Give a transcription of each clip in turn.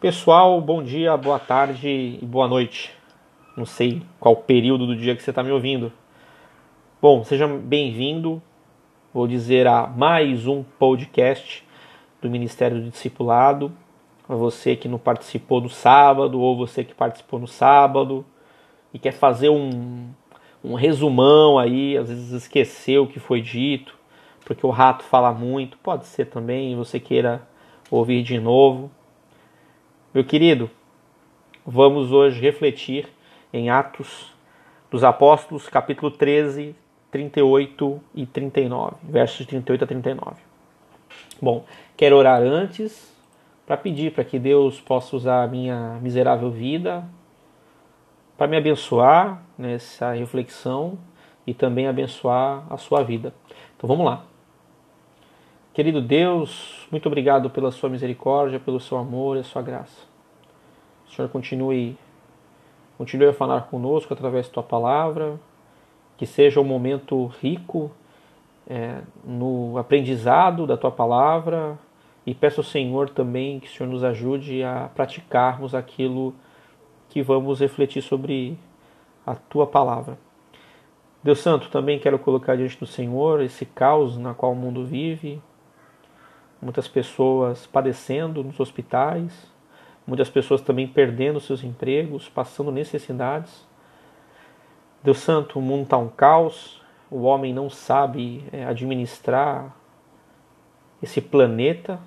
Pessoal, bom dia, boa tarde e boa noite. Não sei qual período do dia que você está me ouvindo. Bom, seja bem-vindo, vou dizer, a mais um podcast do Ministério do Discipulado. A você que não participou no sábado ou você que participou no sábado e quer fazer um, um resumão aí, às vezes esqueceu o que foi dito, porque o rato fala muito, pode ser também, você queira ouvir de novo meu querido, vamos hoje refletir em Atos dos Apóstolos, capítulo 13, 38 e 39, versos 38 a 39. Bom, quero orar antes para pedir para que Deus possa usar a minha miserável vida para me abençoar nessa reflexão e também abençoar a sua vida. Então vamos lá. Querido Deus, muito obrigado pela sua misericórdia, pelo seu amor e a sua graça. Senhor continue, continue a falar conosco através da tua palavra, que seja um momento rico é, no aprendizado da tua palavra e peço ao Senhor também que o Senhor nos ajude a praticarmos aquilo que vamos refletir sobre a tua palavra. Deus Santo, também quero colocar diante do Senhor esse caos na qual o mundo vive, muitas pessoas padecendo nos hospitais, muitas pessoas também perdendo seus empregos, passando necessidades. Deus Santo, o mundo está um caos, o homem não sabe é, administrar esse planeta.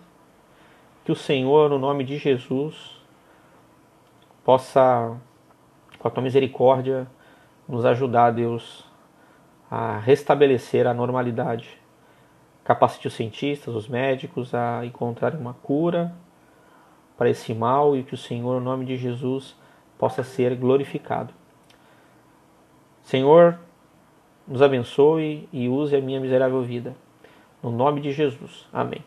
Que o Senhor, no nome de Jesus, possa, com a tua misericórdia, nos ajudar, Deus, a restabelecer a normalidade Capacite os cientistas, os médicos a encontrarem uma cura para esse mal e que o Senhor, no nome de Jesus, possa ser glorificado. Senhor, nos abençoe e use a minha miserável vida. No nome de Jesus. Amém.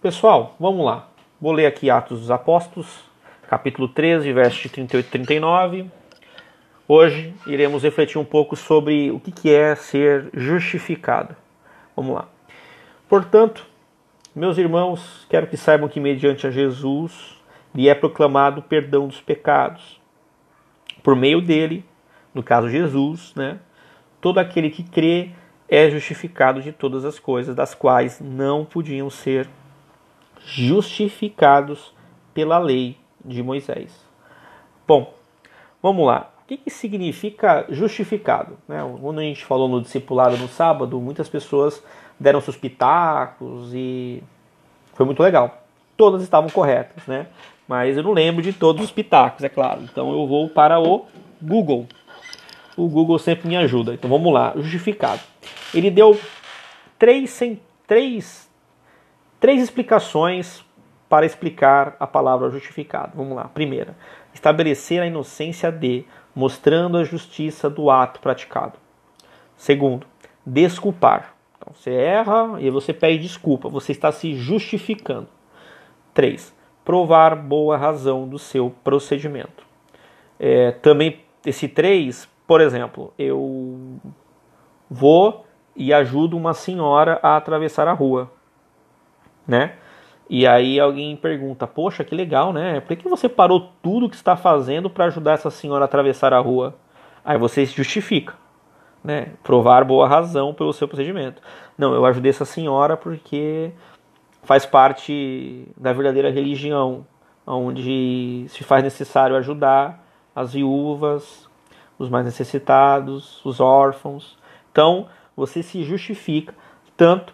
Pessoal, vamos lá. Vou ler aqui Atos dos Apóstolos, capítulo 13, versos de 38 e 39. Hoje iremos refletir um pouco sobre o que é ser justificado. Vamos lá. Portanto, meus irmãos, quero que saibam que mediante a Jesus lhe é proclamado o perdão dos pecados. Por meio dele, no caso Jesus, né, todo aquele que crê é justificado de todas as coisas das quais não podiam ser justificados pela lei de Moisés. Bom, vamos lá. O que, que significa justificado? Né? Quando a gente falou no discipulado no sábado, muitas pessoas deram seus pitacos e foi muito legal. Todas estavam corretas, né? Mas eu não lembro de todos os pitacos, é claro. Então eu vou para o Google. O Google sempre me ajuda. Então vamos lá, justificado. Ele deu três, três, três explicações para explicar a palavra justificado. Vamos lá. Primeira, estabelecer a inocência de, mostrando a justiça do ato praticado. Segundo, desculpar, você erra e você pede desculpa, você está se justificando. 3. Provar boa razão do seu procedimento. É, também esse 3, por exemplo, eu vou e ajudo uma senhora a atravessar a rua, né? E aí alguém pergunta: Poxa, que legal, né? Por que você parou tudo que está fazendo para ajudar essa senhora a atravessar a rua? Aí você se justifica né, provar boa razão pelo seu procedimento. Não, eu ajudei essa senhora porque faz parte da verdadeira religião, onde se faz necessário ajudar as viúvas, os mais necessitados, os órfãos. Então, você se justifica tanto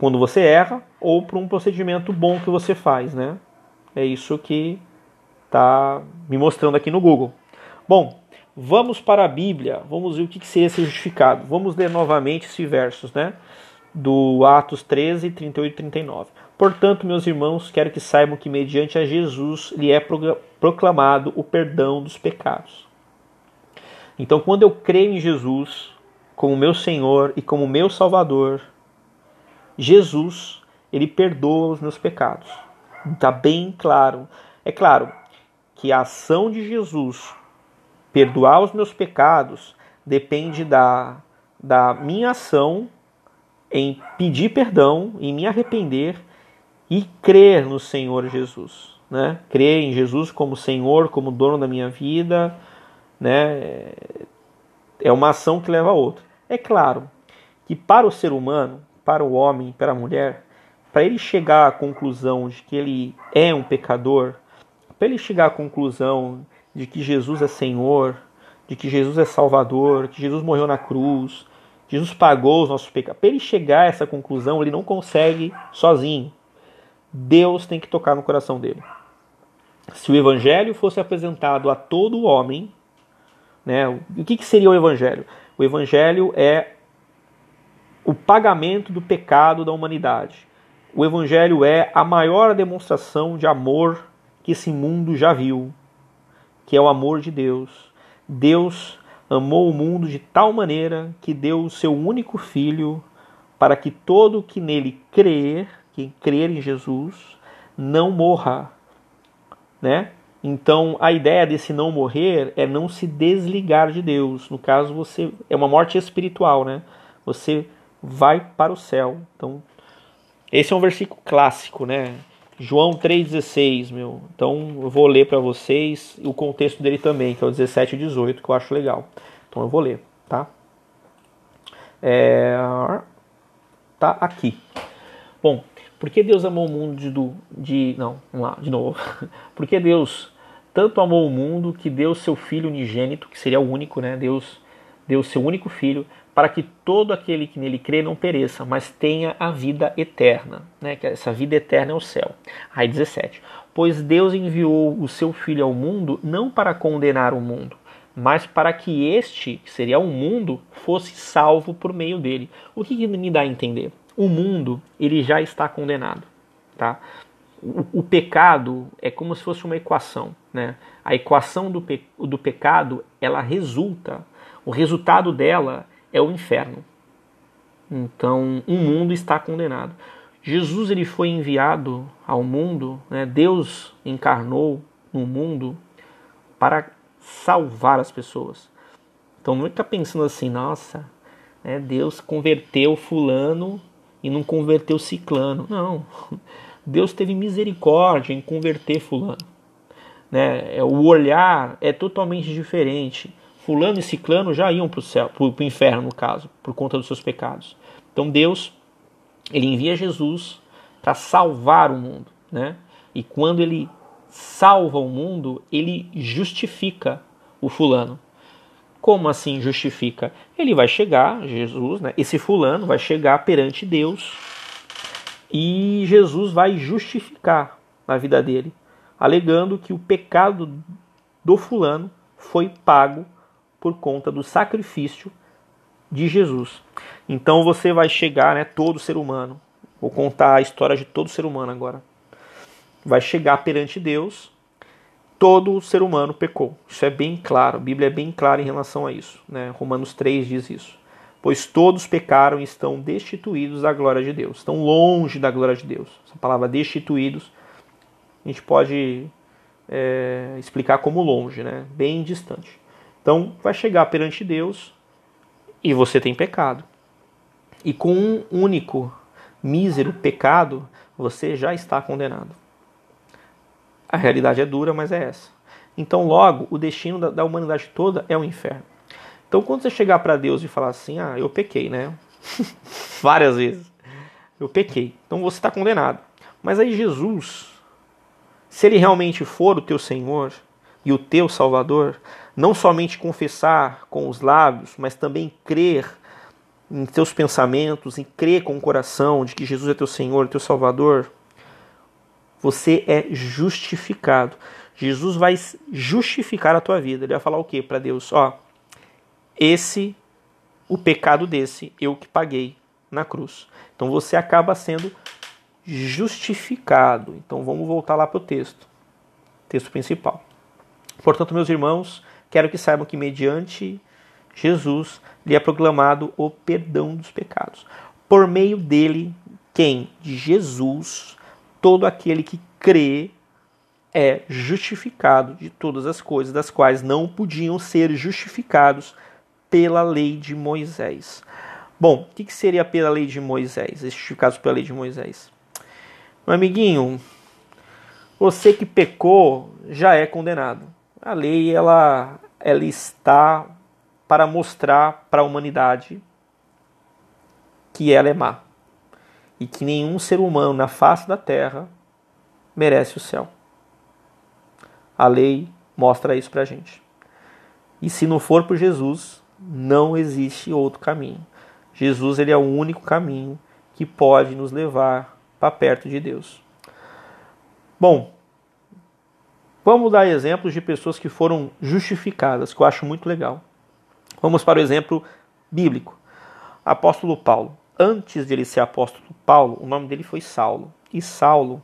quando você erra ou por um procedimento bom que você faz, né? É isso que está me mostrando aqui no Google. Bom, Vamos para a Bíblia, vamos ver o que seria ser justificado. Vamos ler novamente esses versos, né? Do Atos 13, 38 e 39. Portanto, meus irmãos, quero que saibam que mediante a Jesus lhe é proclamado o perdão dos pecados. Então, quando eu creio em Jesus como meu Senhor e como meu Salvador, Jesus, ele perdoa os meus pecados. Está bem claro. É claro que a ação de Jesus perdoar os meus pecados depende da, da minha ação em pedir perdão, em me arrepender e crer no Senhor Jesus. né? Crer em Jesus como Senhor, como dono da minha vida, né? É uma ação que leva a outra. É claro que para o ser humano, para o homem, para a mulher, para ele chegar à conclusão de que ele é um pecador, para ele chegar à conclusão de que Jesus é Senhor, de que Jesus é Salvador, que Jesus morreu na cruz, Jesus pagou os nossos pecados. Para ele chegar a essa conclusão, ele não consegue sozinho. Deus tem que tocar no coração dele. Se o evangelho fosse apresentado a todo homem, né, o que, que seria o evangelho? O evangelho é o pagamento do pecado da humanidade. O evangelho é a maior demonstração de amor que esse mundo já viu, que é o amor de Deus. Deus amou o mundo de tal maneira que deu o seu único filho para que todo que nele crer, quem crer em Jesus, não morra, né? Então, a ideia desse não morrer é não se desligar de Deus. No caso, você é uma morte espiritual, né? Você vai para o céu. Então, esse é um versículo clássico, né? João 3,16, meu. Então eu vou ler para vocês o contexto dele também, que é o 17 e 18, que eu acho legal. Então eu vou ler, tá? É... Tá aqui. Bom, por que Deus amou o mundo de, de. Não, vamos lá, de novo. Por que Deus tanto amou o mundo que deu seu Filho unigênito, que seria o único, né? Deus deu seu único Filho, para que todo aquele que nele crê não pereça, mas tenha a vida eterna. Né? Que essa vida eterna é o céu. Aí 17. Pois Deus enviou o seu Filho ao mundo não para condenar o mundo, mas para que este, que seria o mundo, fosse salvo por meio dele. O que, que me dá a entender? O mundo ele já está condenado. Tá? O, pecado é como se fosse uma equação. Né? A equação do, pe do pecado ela resulta, o resultado dela é o inferno. Então, um mundo está condenado. Jesus ele foi enviado ao mundo, né? Deus encarnou no mundo para salvar as pessoas. Então não fica pensando assim, nossa, né? Deus converteu fulano e não converteu ciclano. Não, Deus teve misericórdia em converter fulano. Né? É, o olhar é totalmente diferente fulano e ciclano já iam para o céu, para o inferno no caso, por conta dos seus pecados. Então Deus ele envia Jesus para salvar o mundo, né? E quando ele salva o mundo, ele justifica o fulano. Como assim justifica? Ele vai chegar, Jesus, né? Esse fulano vai chegar perante Deus e Jesus vai justificar na vida dele, alegando que o pecado do fulano foi pago por conta do sacrifício de Jesus. Então você vai chegar, né, todo ser humano. Vou contar a história de todo ser humano agora. Vai chegar perante Deus. Todo ser humano pecou. Isso é bem claro. A Bíblia é bem clara em relação a isso. Né? Romanos 3 diz isso. Pois todos pecaram e estão destituídos da glória de Deus. Estão longe da glória de Deus. Essa palavra destituídos, a gente pode é, explicar como longe, né? bem distante. Então vai chegar perante Deus e você tem pecado. E com um único mísero pecado, você já está condenado. A realidade é dura, mas é essa. Então, logo, o destino da, da humanidade toda é o inferno. Então, quando você chegar para Deus e falar assim: Ah, eu pequei, né? Várias vezes. Eu pequei. Então você está condenado. Mas aí, Jesus, se ele realmente for o teu Senhor e o teu Salvador, não somente confessar com os lábios, mas também crer em teus pensamentos, em crer com o coração de que Jesus é teu Senhor, teu Salvador, você é justificado. Jesus vai justificar a tua vida. Ele vai falar o que para Deus? Ó, esse, o pecado desse, eu que paguei na cruz. Então você acaba sendo justificado. Então vamos voltar lá para o texto, texto principal. Portanto, meus irmãos, quero que saibam que mediante Jesus lhe é proclamado o perdão dos pecados. Por meio dele, quem? De Jesus, todo aquele que crê é justificado de todas as coisas das quais não podiam ser justificados pela lei de Moisés. Bom, o que seria pela lei de Moisés? Justificados pela lei de Moisés. Meu amiguinho, você que pecou já é condenado. A lei ela, ela está para mostrar para a humanidade que ela é má e que nenhum ser humano na face da terra merece o céu. A lei mostra isso para a gente. E se não for por Jesus, não existe outro caminho. Jesus ele é o único caminho que pode nos levar para perto de Deus. Bom, vamos dar exemplos de pessoas que foram justificadas, que eu acho muito legal. Vamos para o exemplo bíblico. Apóstolo Paulo. Antes de ele ser apóstolo Paulo, o nome dele foi Saulo. E Saulo,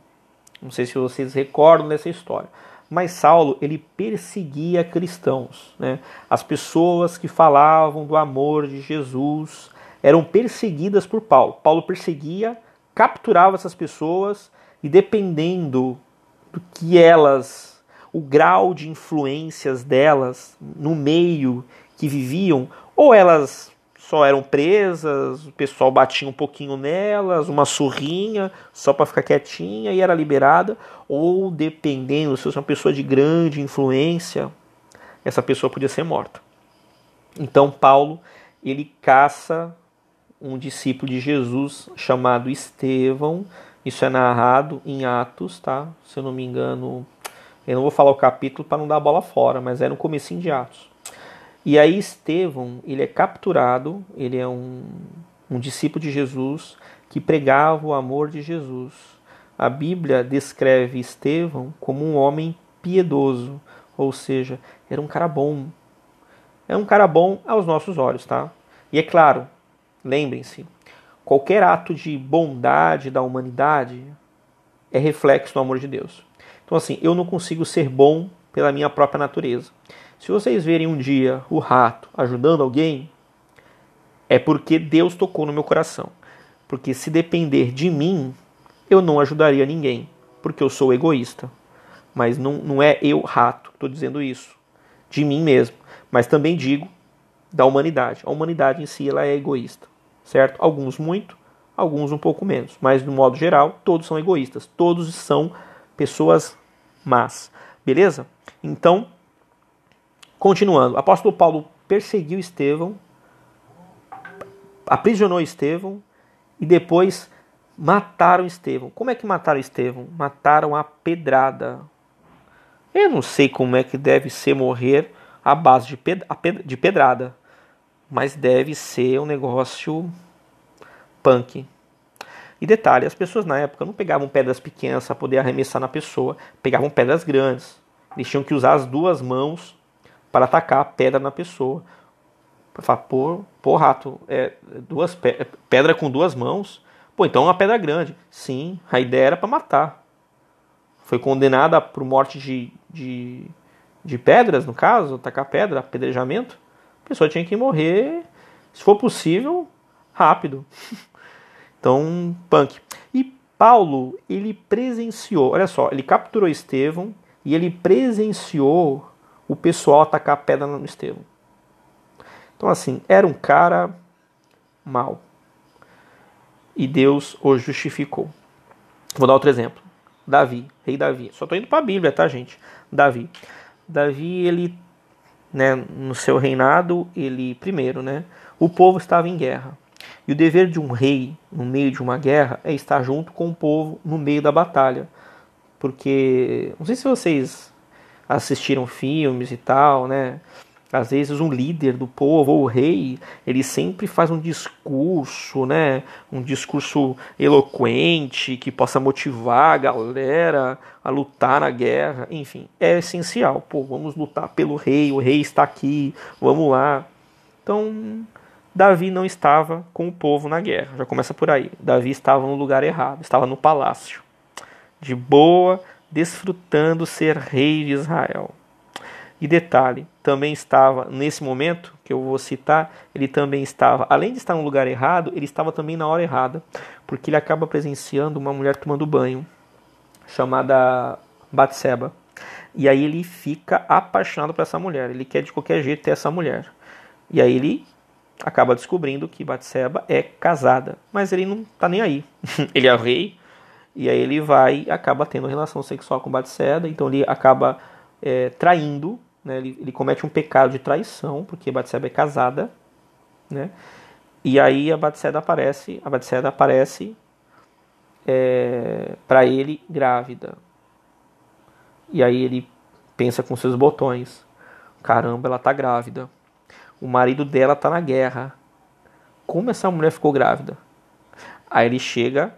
não sei se vocês recordam dessa história, mas Saulo ele perseguia cristãos, né? As pessoas que falavam do amor de Jesus eram perseguidas por Paulo. Paulo perseguia, capturava essas pessoas e dependendo do que elas, o grau de influências delas no meio que viviam, ou elas só eram presas, o pessoal batia um pouquinho nelas, uma surrinha só para ficar quietinha e era liberada, ou dependendo, se fosse uma pessoa de grande influência, essa pessoa podia ser morta. Então Paulo, ele caça um discípulo de Jesus chamado Estevão, isso é narrado em Atos, tá? Se eu não me engano, eu não vou falar o capítulo para não dar a bola fora, mas é no comecinho de Atos. E aí Estevão, ele é capturado, ele é um, um discípulo de Jesus que pregava o amor de Jesus. A Bíblia descreve Estevão como um homem piedoso, ou seja, era um cara bom. É um cara bom aos nossos olhos, tá? E é claro, lembrem-se, qualquer ato de bondade da humanidade é reflexo do amor de Deus. Então assim, eu não consigo ser bom pela minha própria natureza. Se vocês verem um dia o rato ajudando alguém, é porque Deus tocou no meu coração. Porque se depender de mim, eu não ajudaria ninguém, porque eu sou egoísta. Mas não, não é eu, rato, estou dizendo isso. De mim mesmo. Mas também digo da humanidade. A humanidade em si ela é egoísta, certo? Alguns muito, alguns um pouco menos. Mas, no modo geral, todos são egoístas. Todos são pessoas más. Beleza? Então, Continuando, apóstolo Paulo perseguiu Estevão, aprisionou Estevão e depois mataram Estevão. Como é que mataram Estevão? Mataram a pedrada. Eu não sei como é que deve ser morrer à base de pedrada, mas deve ser um negócio punk. E detalhe, as pessoas na época não pegavam pedras pequenas para poder arremessar na pessoa, pegavam pedras grandes. Eles tinham que usar as duas mãos para atacar a pedra na pessoa. Falar, pô, pô, rato, é, duas pe pedra com duas mãos. Pô, então é uma pedra grande. Sim, a ideia era para matar. Foi condenada por morte de, de, de pedras, no caso, atacar pedra, apedrejamento. A pessoa tinha que morrer, se for possível, rápido. então, punk. E Paulo, ele presenciou, olha só, ele capturou Estevão e ele presenciou o pessoal atacar a pedra no Estevão. Então, assim, era um cara mau. E Deus o justificou. Vou dar outro exemplo. Davi, rei Davi. Só estou indo para a Bíblia, tá, gente? Davi. Davi, ele, né, no seu reinado, ele, primeiro, né, o povo estava em guerra. E o dever de um rei, no meio de uma guerra, é estar junto com o povo no meio da batalha. Porque, não sei se vocês assistiram filmes e tal, né? Às vezes um líder do povo ou o rei, ele sempre faz um discurso, né? Um discurso eloquente que possa motivar a galera a lutar na guerra. Enfim, é essencial. Pô, vamos lutar pelo rei, o rei está aqui, vamos lá. Então, Davi não estava com o povo na guerra. Já começa por aí. Davi estava no lugar errado, estava no palácio. De boa, desfrutando ser rei de Israel. E detalhe, também estava, nesse momento que eu vou citar, ele também estava, além de estar no lugar errado, ele estava também na hora errada, porque ele acaba presenciando uma mulher tomando banho, chamada Batseba. E aí ele fica apaixonado por essa mulher, ele quer de qualquer jeito ter essa mulher. E aí ele acaba descobrindo que Batseba é casada, mas ele não está nem aí. ele é rei, E aí ele vai acaba tendo relação sexual com Batseba, então ele acaba é, traindo, né? ele, ele comete um pecado de traição, porque Batseba é casada, né? E aí a Batseba aparece, a Batseba aparece é, para ele grávida. E aí ele pensa com seus botões: caramba, ela tá grávida. O marido dela tá na guerra. Como essa mulher ficou grávida? Aí ele chega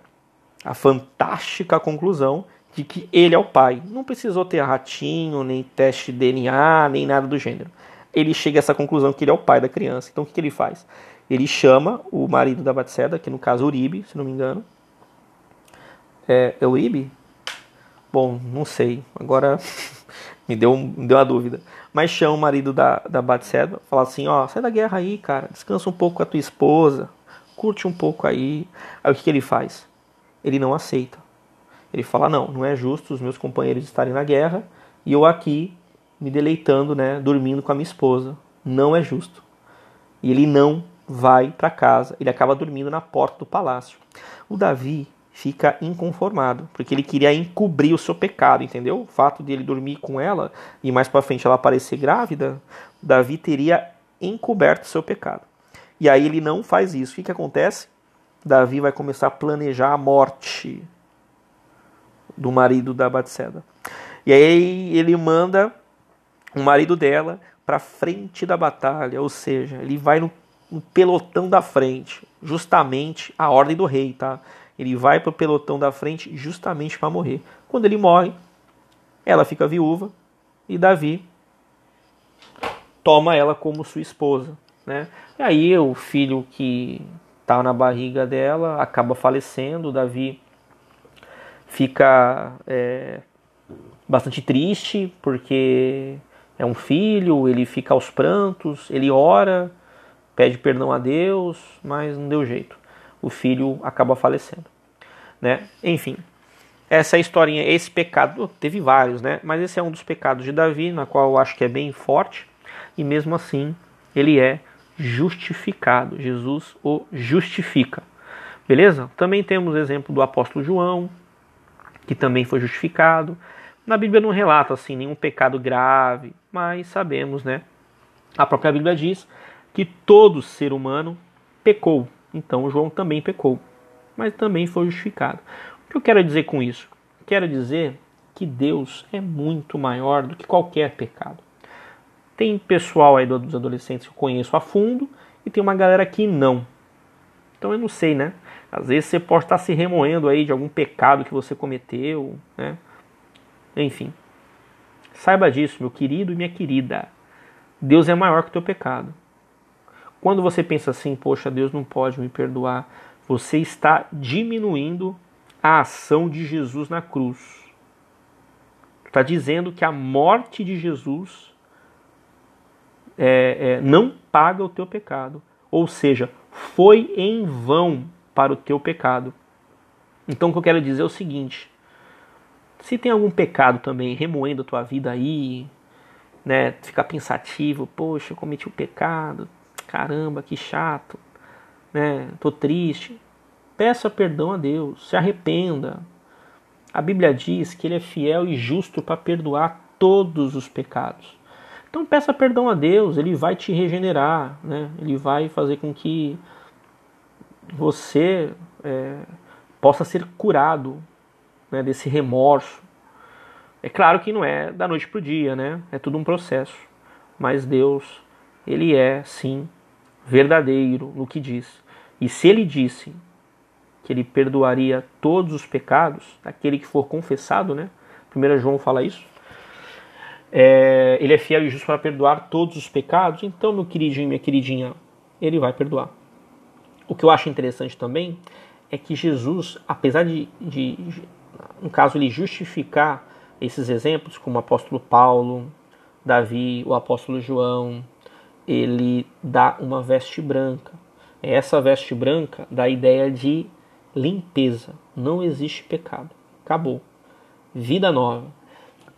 à fantástica conclusão de que ele é o pai. Não precisou ter ratinho, nem teste de DNA, nem nada do gênero. Ele chega a essa conclusão que ele é o pai da criança. Então o que, que ele faz? Ele chama o marido da Batseda, que no caso Uribe, se não me engano, é, é IB? Bom, não sei. Agora me deu, me deu uma dúvida. Mas chama o marido da, da Batseba, fala assim, ó, sai da guerra aí, cara. Descansa um pouco com a tua esposa. Curte um pouco aí. Aí o que, que ele faz? Ele não aceita. Ele fala, não, não é justo os meus companheiros estarem na guerra e eu aqui me deleitando, né, dormindo com a minha esposa. Não é justo. E ele não vai para casa. Ele acaba dormindo na porta do palácio. O Davi, fica inconformado, porque ele queria encobrir o seu pecado, entendeu? O fato de ele dormir com ela e mais para frente ela aparecer grávida, Davi teria encoberto o seu pecado. E aí ele não faz isso. O que, que acontece? Davi vai começar a planejar a morte do marido da Batseba. E aí ele manda o marido dela para frente da batalha, ou seja, ele vai no, no pelotão da frente, justamente a ordem do rei, tá? Ele vai para o pelotão da frente justamente para morrer. Quando ele morre, ela fica viúva e Davi toma ela como sua esposa. Né? E aí o filho que está na barriga dela acaba falecendo. Davi fica é, bastante triste porque é um filho, ele fica aos prantos, ele ora, pede perdão a Deus, mas não deu jeito o filho acaba falecendo. Né? Enfim, essa historinha, esse pecado, teve vários, né? mas esse é um dos pecados de Davi, na qual eu acho que é bem forte, e mesmo assim ele é justificado. Jesus o justifica. Beleza? Também temos o exemplo do apóstolo João, que também foi justificado. Na Bíblia não relata assim nenhum pecado grave, mas sabemos, né? A própria Bíblia diz que todo ser humano pecou. Então João também pecou, mas também foi justificado. O que eu quero dizer com isso? Quero dizer que Deus é muito maior do que qualquer pecado. Tem pessoal aí dos adolescentes que eu conheço a fundo e tem uma galera que não. Então eu não sei, né? Às vezes você pode estar se remoendo aí de algum pecado que você cometeu, né? Enfim. Saiba disso, meu querido e minha querida. Deus é maior que o teu pecado. Quando você pensa assim, poxa, Deus não pode me perdoar, você está diminuindo a ação de Jesus na cruz. Está dizendo que a morte de Jesus é, é, não paga o teu pecado. Ou seja, foi em vão para o teu pecado. Então o que eu quero dizer é o seguinte: se tem algum pecado também remoendo a tua vida aí, né, ficar pensativo, poxa, eu cometi o um pecado, caramba, que chato, né? Tô triste. Peça perdão a Deus, se arrependa. A Bíblia diz que ele é fiel e justo para perdoar todos os pecados. Então peça perdão a Deus, ele vai te regenerar, né? Ele vai fazer com que você é, possa ser curado né, desse remorso. É claro que não é da noite para o dia, né? É tudo um processo. Mas Deus, ele é sim verdadeiro no que diz. E se ele disse que ele perdoaria todos os pecados, aquele que for confessado, né? 1 João fala isso. É, ele é fiel e justo para perdoar todos os pecados, então, meu queridinho, minha queridinha, ele vai perdoar. O que eu acho interessante também é que Jesus, apesar de, de no caso, ele justificar esses exemplos, como o apóstolo Paulo, Davi, o apóstolo João, ele dá uma veste branca. Essa veste branca dá a ideia de limpeza. Não existe pecado. Acabou. Vida nova.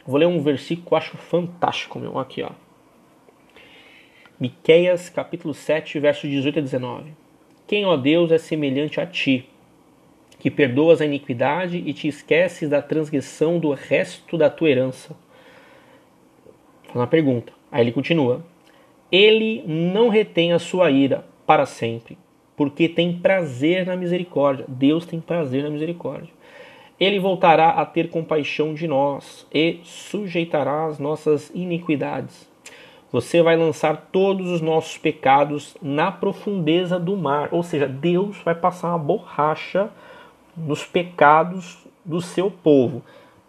Vou ler um versículo que eu acho fantástico, meu. Aqui, ó. Miqueias, capítulo 7, versos 18 a 19. Quem, ó Deus, é semelhante a ti, que perdoas a iniquidade e te esqueces da transgressão do resto da tua herança. Uma pergunta. Aí ele continua: Ele não retém a sua ira para sempre, porque tem prazer na misericórdia. Deus tem prazer na misericórdia. Ele voltará a ter compaixão de nós e sujeitará as nossas iniquidades. Você vai lançar todos os nossos pecados na profundeza do mar. Ou seja, Deus vai passar uma borracha nos pecados do seu povo.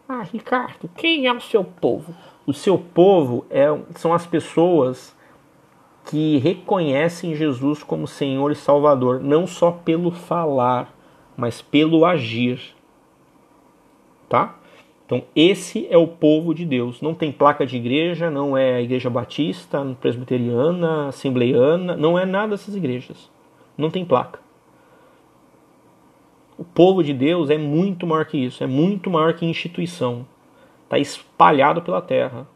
Ah, Ricardo, quem é o seu povo? O seu povo é, são as pessoas que reconhecem Jesus como Senhor e Salvador, não só pelo falar, mas pelo agir. Tá? Então, esse é o povo de Deus. Não tem placa de igreja, não é igreja batista, presbiteriana, assembleiana, não é nada dessas igrejas. Não tem placa. O povo de Deus é muito maior que isso, é muito maior que instituição. Está espalhado pela terra.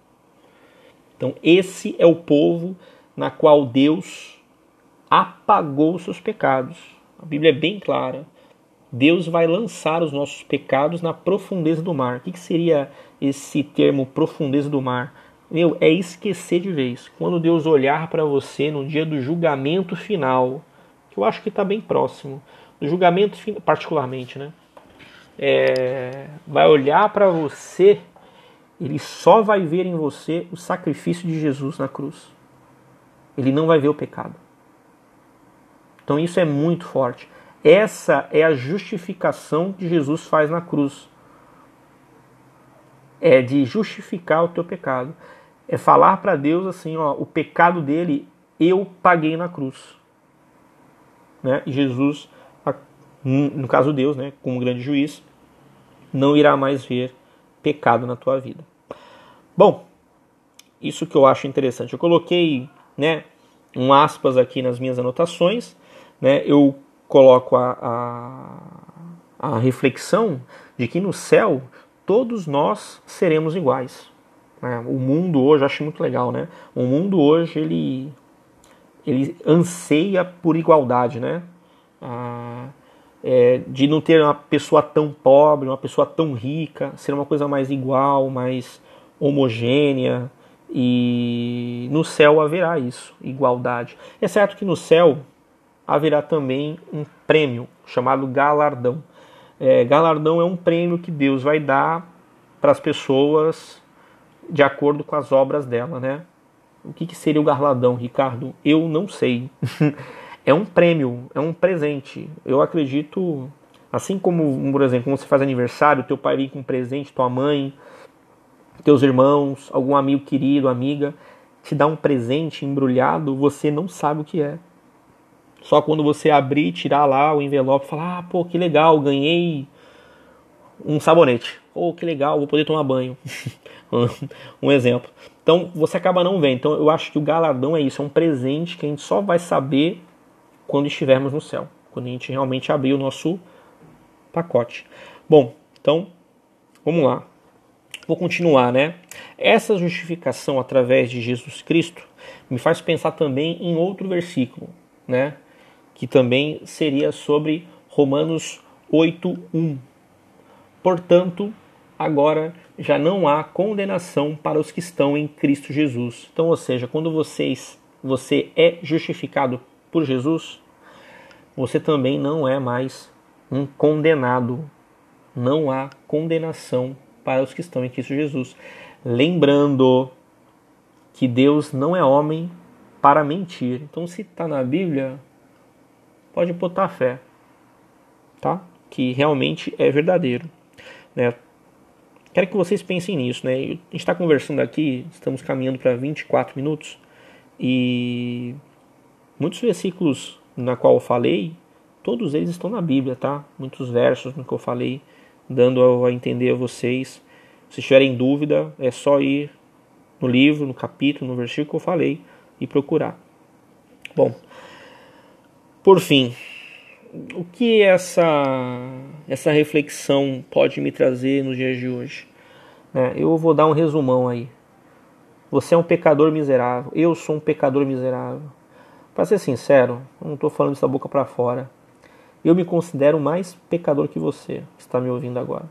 Então, esse é o povo na qual Deus apagou os seus pecados. A Bíblia é bem clara. Deus vai lançar os nossos pecados na profundeza do mar. O que seria esse termo profundeza do mar? Meu, é esquecer de vez. Quando Deus olhar para você no dia do julgamento final, que eu acho que está bem próximo, do julgamento particularmente, né? É, vai olhar para você, ele só vai ver em você o sacrifício de Jesus na cruz. Ele não vai ver o pecado. Então isso é muito forte. Essa é a justificação que Jesus faz na cruz. É de justificar o teu pecado. É falar para Deus assim, ó, o pecado dele eu paguei na cruz. Né? E Jesus no caso Deus, né, como grande juiz, não irá mais ver pecado na tua vida. Bom, isso que eu acho interessante. Eu coloquei, né, um aspas aqui nas minhas anotações, né, eu coloco a, a, a reflexão de que no céu todos nós seremos iguais. Né? O mundo hoje, acho muito legal, né? O mundo hoje ele, ele anseia por igualdade, né? Ah, é, de não ter uma pessoa tão pobre, uma pessoa tão rica, ser uma coisa mais igual, mais homogênea. E no céu haverá isso, igualdade. É certo que no céu haverá também um prêmio chamado galardão. É, galardão é um prêmio que Deus vai dar para as pessoas de acordo com as obras dela, né? O que, que seria o galardão, Ricardo? Eu não sei. é um prêmio, é um presente. Eu acredito, assim como, por exemplo, quando você faz aniversário, teu pai vem com um presente, tua mãe, teus irmãos, algum amigo querido, amiga, te dá um presente embrulhado, você não sabe o que é. Só quando você abrir, tirar lá o envelope falar, ah, pô, que legal, ganhei um sabonete. Pô, que legal, vou poder tomar banho. um exemplo. Então, você acaba não vendo. Então, eu acho que o galardão é isso, é um presente que a gente só vai saber quando estivermos no céu, quando a gente realmente abrir o nosso pacote. Bom, então vamos lá. Vou continuar, né? Essa justificação através de Jesus Cristo me faz pensar também em outro versículo, né? Que também seria sobre Romanos 8:1. Portanto, agora já não há condenação para os que estão em Cristo Jesus. Então, ou seja, quando vocês você é justificado por Jesus, você também não é mais um condenado. Não há condenação para os que estão em Cristo Jesus. Lembrando que Deus não é homem para mentir. Então, se está na Bíblia, pode botar fé, tá? Que realmente é verdadeiro. Né? Quero que vocês pensem nisso, né? A gente está conversando aqui, estamos caminhando para 24 minutos e Muitos versículos na qual eu falei, todos eles estão na Bíblia, tá? Muitos versos no que eu falei, dando a entender a vocês. Se tiverem dúvida, é só ir no livro, no capítulo, no versículo que eu falei e procurar. Bom, por fim, o que essa, essa reflexão pode me trazer nos dias de hoje? É, eu vou dar um resumão aí. Você é um pecador miserável, eu sou um pecador miserável. Para ser sincero, não estou falando isso da boca para fora. Eu me considero mais pecador que você, que está me ouvindo agora.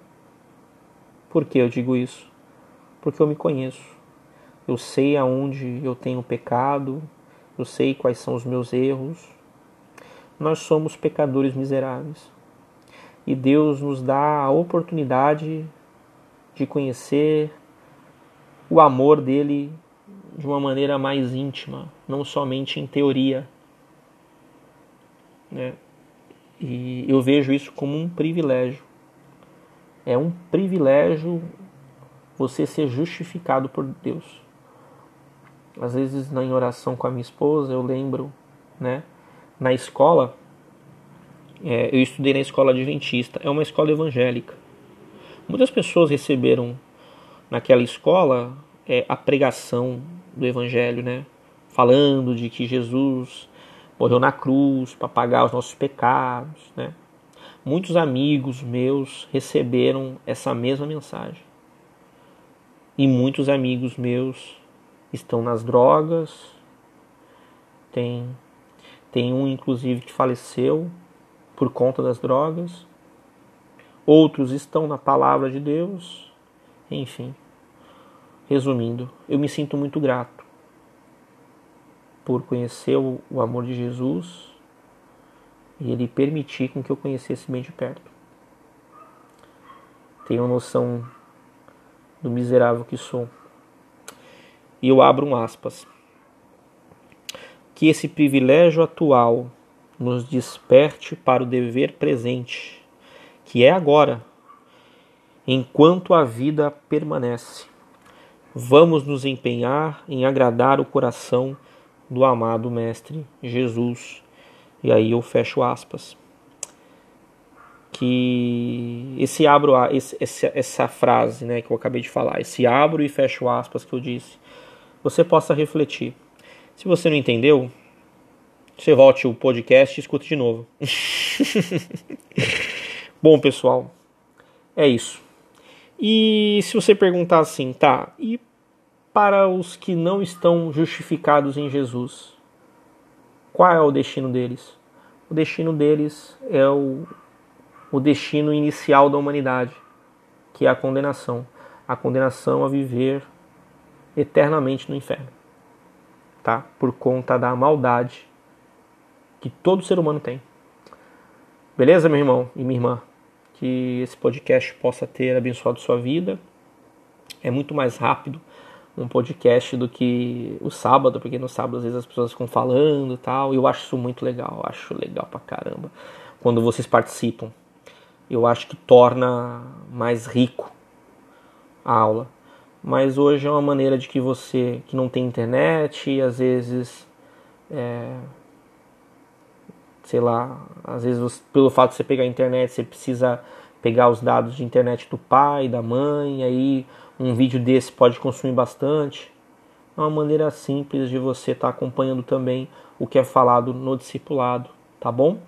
Por que eu digo isso? Porque eu me conheço. Eu sei aonde eu tenho pecado, eu sei quais são os meus erros. Nós somos pecadores miseráveis. E Deus nos dá a oportunidade de conhecer o amor dele de uma maneira mais íntima, não somente em teoria. Né? E eu vejo isso como um privilégio. É um privilégio você ser justificado por Deus. Às vezes, na oração com a minha esposa, eu lembro, né? Na escola, é, eu estudei na escola adventista, é uma escola evangélica. Muitas pessoas receberam naquela escola é, a pregação do evangelho, né? Falando de que Jesus morreu na cruz para pagar os nossos pecados, né? Muitos amigos meus receberam essa mesma mensagem. E muitos amigos meus estão nas drogas. Tem tem um inclusive que faleceu por conta das drogas. Outros estão na palavra de Deus. Enfim. Resumindo, eu me sinto muito grato por conhecer o, o amor de Jesus e ele permitir com que eu conhecesse bem de perto. Tenho noção do miserável que sou. E eu abro um aspas. Que esse privilégio atual nos desperte para o dever presente, que é agora, enquanto a vida permanece. Vamos nos empenhar em agradar o coração do amado Mestre Jesus. E aí eu fecho aspas. Que esse abro esse, essa frase né, que eu acabei de falar, esse abro e fecho aspas que eu disse, você possa refletir. Se você não entendeu, você volte o podcast e escute de novo. Bom, pessoal, é isso. E se você perguntar assim, tá, e para os que não estão justificados em Jesus. Qual é o destino deles? O destino deles é o, o destino inicial da humanidade, que é a condenação. A condenação a viver eternamente no inferno. Tá? Por conta da maldade que todo ser humano tem. Beleza, meu irmão e minha irmã? Que esse podcast possa ter abençoado sua vida. É muito mais rápido um podcast do que o sábado, porque no sábado às vezes as pessoas ficam falando e tal, e eu acho isso muito legal, acho legal pra caramba quando vocês participam. Eu acho que torna mais rico a aula. Mas hoje é uma maneira de que você que não tem internet e às vezes é, sei lá, às vezes você, pelo fato de você pegar a internet, você precisa pegar os dados de internet do pai, da mãe, aí um vídeo desse pode consumir bastante. É uma maneira simples de você estar tá acompanhando também o que é falado no discipulado, tá bom?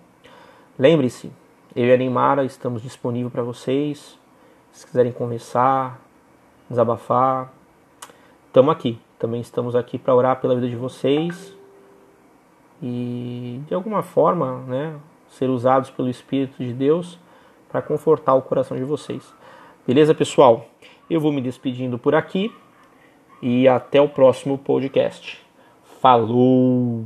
Lembre-se, eu e a Neymara estamos disponíveis para vocês. Se quiserem conversar, desabafar, estamos aqui. Também estamos aqui para orar pela vida de vocês e de alguma forma, né, ser usados pelo Espírito de Deus para confortar o coração de vocês. Beleza, pessoal? Eu vou me despedindo por aqui e até o próximo podcast. Falou!